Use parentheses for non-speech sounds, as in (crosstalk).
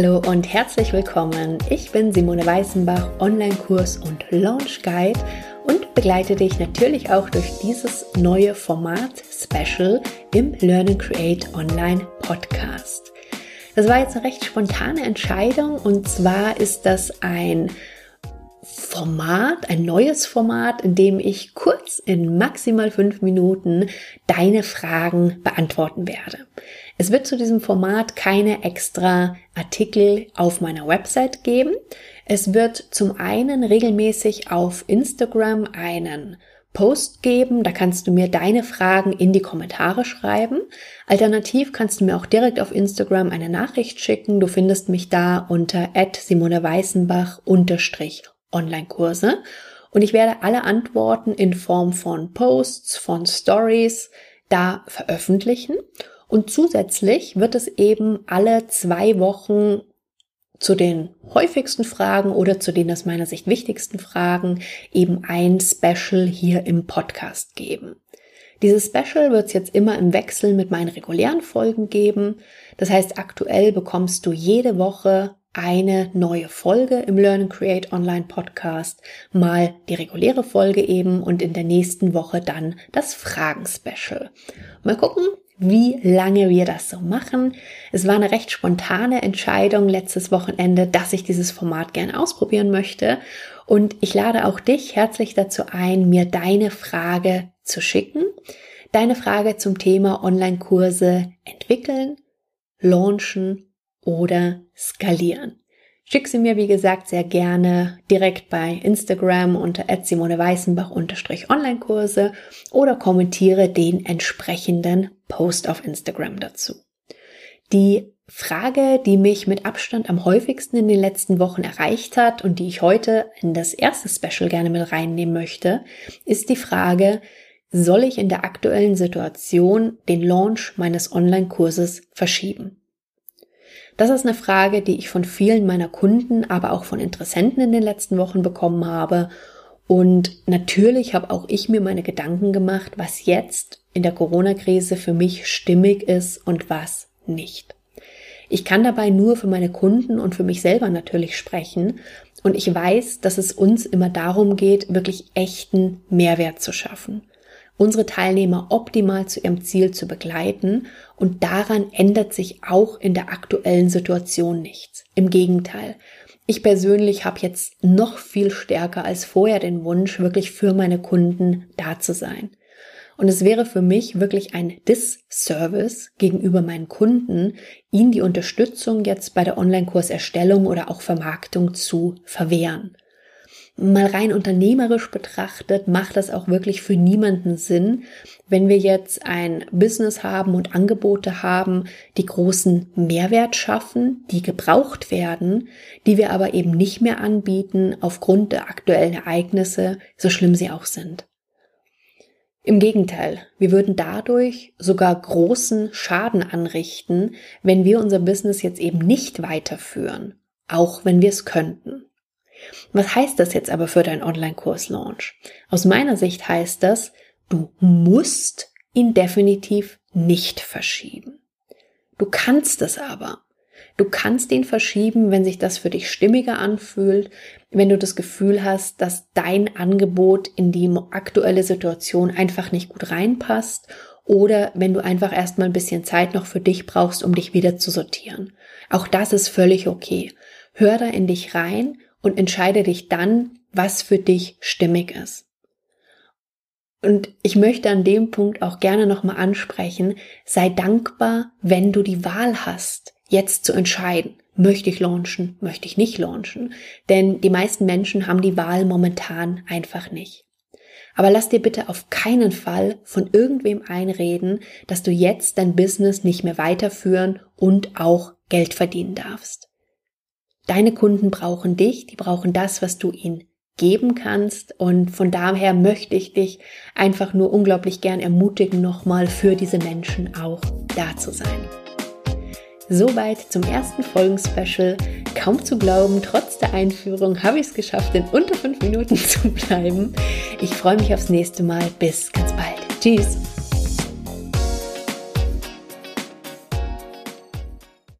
Hallo und herzlich willkommen. Ich bin Simone Weißenbach, Online-Kurs und Launch Guide und begleite dich natürlich auch durch dieses neue Format Special im Learn and Create Online Podcast. Das war jetzt eine recht spontane Entscheidung und zwar ist das ein Format, ein neues Format, in dem ich kurz in maximal fünf Minuten deine Fragen beantworten werde. Es wird zu diesem Format keine extra Artikel auf meiner Website geben. Es wird zum einen regelmäßig auf Instagram einen Post geben. Da kannst du mir deine Fragen in die Kommentare schreiben. Alternativ kannst du mir auch direkt auf Instagram eine Nachricht schicken. Du findest mich da unter Simone Weißenbach unterstrich Online-Kurse. Und ich werde alle Antworten in Form von Posts, von Stories da veröffentlichen. Und zusätzlich wird es eben alle zwei Wochen zu den häufigsten Fragen oder zu den aus meiner Sicht wichtigsten Fragen eben ein Special hier im Podcast geben. Dieses Special wird es jetzt immer im Wechsel mit meinen regulären Folgen geben. Das heißt, aktuell bekommst du jede Woche eine neue Folge im Learn and Create Online Podcast, mal die reguläre Folge eben und in der nächsten Woche dann das Fragen-Special. Mal gucken, wie lange wir das so machen. Es war eine recht spontane Entscheidung letztes Wochenende, dass ich dieses Format gerne ausprobieren möchte. Und ich lade auch dich herzlich dazu ein, mir deine Frage zu schicken. Deine Frage zum Thema Online-Kurse entwickeln, launchen oder skalieren. Schick sie mir, wie gesagt, sehr gerne direkt bei Instagram unter Online-Kurse oder kommentiere den entsprechenden Post auf Instagram dazu. Die Frage, die mich mit Abstand am häufigsten in den letzten Wochen erreicht hat und die ich heute in das erste Special gerne mit reinnehmen möchte, ist die Frage, soll ich in der aktuellen Situation den Launch meines Online-Kurses verschieben? Das ist eine Frage, die ich von vielen meiner Kunden, aber auch von Interessenten in den letzten Wochen bekommen habe. Und natürlich habe auch ich mir meine Gedanken gemacht, was jetzt in der Corona-Krise für mich stimmig ist und was nicht. Ich kann dabei nur für meine Kunden und für mich selber natürlich sprechen. Und ich weiß, dass es uns immer darum geht, wirklich echten Mehrwert zu schaffen unsere Teilnehmer optimal zu ihrem Ziel zu begleiten und daran ändert sich auch in der aktuellen Situation nichts. Im Gegenteil. Ich persönlich habe jetzt noch viel stärker als vorher den Wunsch, wirklich für meine Kunden da zu sein. Und es wäre für mich wirklich ein Disservice gegenüber meinen Kunden, ihnen die Unterstützung jetzt bei der Online-Kurserstellung oder auch Vermarktung zu verwehren mal rein unternehmerisch betrachtet, macht das auch wirklich für niemanden Sinn, wenn wir jetzt ein Business haben und Angebote haben, die großen Mehrwert schaffen, die gebraucht werden, die wir aber eben nicht mehr anbieten aufgrund der aktuellen Ereignisse, so schlimm sie auch sind. Im Gegenteil, wir würden dadurch sogar großen Schaden anrichten, wenn wir unser Business jetzt eben nicht weiterführen, auch wenn wir es könnten. Was heißt das jetzt aber für deinen Online-Kurs-Launch? Aus meiner Sicht heißt das, du musst ihn definitiv nicht verschieben. Du kannst es aber. Du kannst ihn verschieben, wenn sich das für dich stimmiger anfühlt, wenn du das Gefühl hast, dass dein Angebot in die aktuelle Situation einfach nicht gut reinpasst oder wenn du einfach erstmal ein bisschen Zeit noch für dich brauchst, um dich wieder zu sortieren. Auch das ist völlig okay. Hör da in dich rein und entscheide dich dann, was für dich stimmig ist. Und ich möchte an dem Punkt auch gerne nochmal ansprechen, sei dankbar, wenn du die Wahl hast, jetzt zu entscheiden, möchte ich launchen, möchte ich nicht launchen. Denn die meisten Menschen haben die Wahl momentan einfach nicht. Aber lass dir bitte auf keinen Fall von irgendwem einreden, dass du jetzt dein Business nicht mehr weiterführen und auch Geld verdienen darfst. Deine Kunden brauchen dich, die brauchen das, was du ihnen geben kannst. Und von daher möchte ich dich einfach nur unglaublich gern ermutigen, nochmal für diese Menschen auch da zu sein. Soweit zum ersten Folgenspecial. Kaum zu glauben, trotz der Einführung habe ich es geschafft, in unter fünf Minuten (laughs) zu bleiben. Ich freue mich aufs nächste Mal. Bis ganz bald. Tschüss.